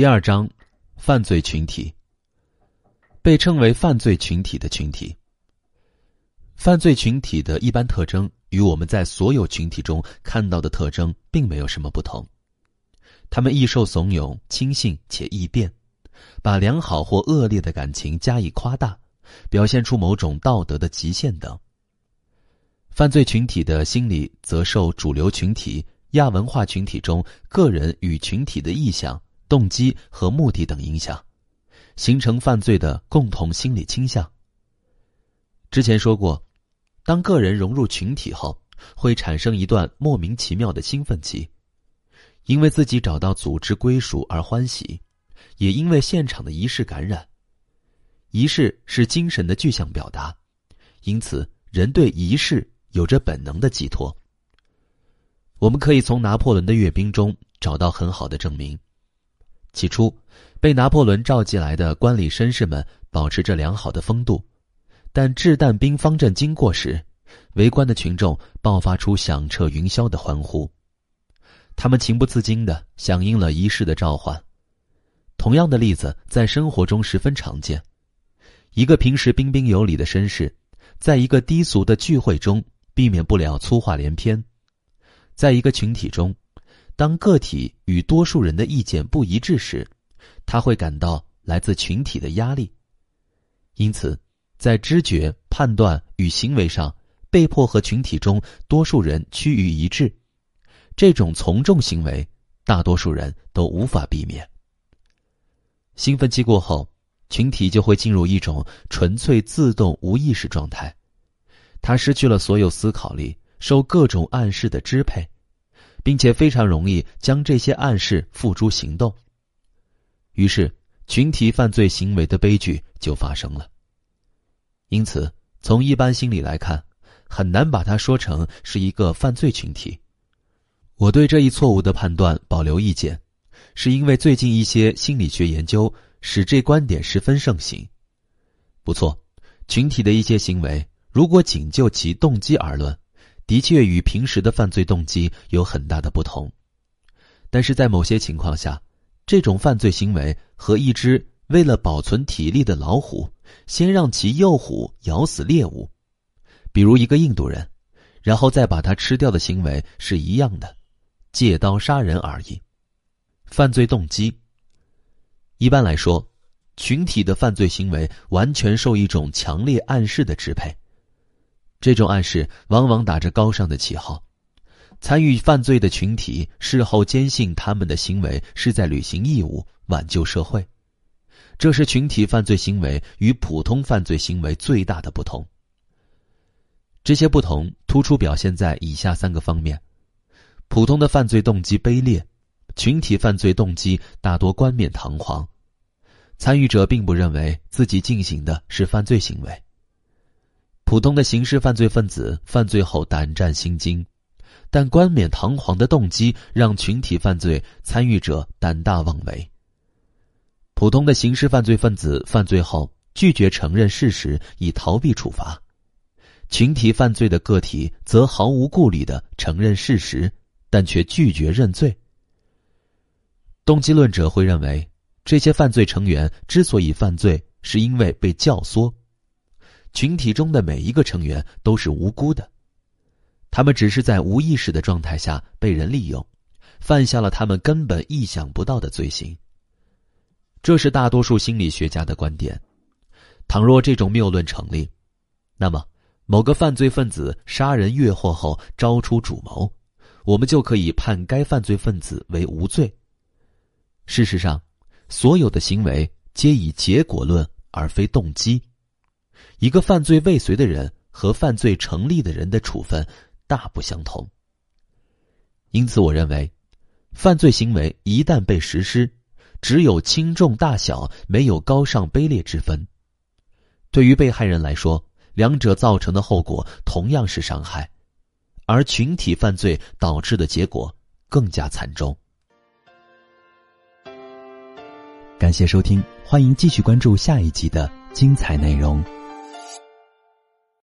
第二章，犯罪群体。被称为犯罪群体的群体。犯罪群体的一般特征与我们在所有群体中看到的特征并没有什么不同。他们易受怂恿、轻信且易变，把良好或恶劣的感情加以夸大，表现出某种道德的极限等。犯罪群体的心理则受主流群体、亚文化群体中个人与群体的意向。动机和目的等影响，形成犯罪的共同心理倾向。之前说过，当个人融入群体后，会产生一段莫名其妙的兴奋期，因为自己找到组织归属而欢喜，也因为现场的仪式感染。仪式是精神的具象表达，因此人对仪式有着本能的寄托。我们可以从拿破仑的阅兵中找到很好的证明。起初，被拿破仑召集来的官吏绅士们保持着良好的风度，但掷弹兵方阵经过时，围观的群众爆发出响彻云霄的欢呼，他们情不自禁的响应了仪式的召唤。同样的例子在生活中十分常见：一个平时彬彬有礼的绅士，在一个低俗的聚会中，避免不了粗话连篇；在一个群体中。当个体与多数人的意见不一致时，他会感到来自群体的压力，因此，在知觉、判断与行为上被迫和群体中多数人趋于一致。这种从众行为，大多数人都无法避免。兴奋期过后，群体就会进入一种纯粹自动无意识状态，他失去了所有思考力，受各种暗示的支配。并且非常容易将这些暗示付诸行动，于是群体犯罪行为的悲剧就发生了。因此，从一般心理来看，很难把它说成是一个犯罪群体。我对这一错误的判断保留意见，是因为最近一些心理学研究使这观点十分盛行。不错，群体的一些行为，如果仅就其动机而论。的确与平时的犯罪动机有很大的不同，但是在某些情况下，这种犯罪行为和一只为了保存体力的老虎先让其幼虎咬死猎物，比如一个印度人，然后再把它吃掉的行为是一样的，借刀杀人而已。犯罪动机，一般来说，群体的犯罪行为完全受一种强烈暗示的支配。这种暗示往往打着高尚的旗号，参与犯罪的群体事后坚信他们的行为是在履行义务，挽救社会。这是群体犯罪行为与普通犯罪行为最大的不同。这些不同突出表现在以下三个方面：普通的犯罪动机卑劣，群体犯罪动机大多冠冕堂皇，参与者并不认为自己进行的是犯罪行为。普通的刑事犯罪分子犯罪后胆战心惊，但冠冕堂皇的动机让群体犯罪参与者胆大妄为。普通的刑事犯罪分子犯罪后拒绝承认事实以逃避处罚，群体犯罪的个体则毫无顾虑的承认事实，但却拒绝认罪。动机论者会认为，这些犯罪成员之所以犯罪，是因为被教唆。群体中的每一个成员都是无辜的，他们只是在无意识的状态下被人利用，犯下了他们根本意想不到的罪行。这是大多数心理学家的观点。倘若这种谬论成立，那么某个犯罪分子杀人越货后招出主谋，我们就可以判该犯罪分子为无罪。事实上，所有的行为皆以结果论而非动机。一个犯罪未遂的人和犯罪成立的人的处分大不相同。因此，我认为，犯罪行为一旦被实施，只有轻重大小，没有高尚卑劣之分。对于被害人来说，两者造成的后果同样是伤害，而群体犯罪导致的结果更加惨重。感谢收听，欢迎继续关注下一集的精彩内容。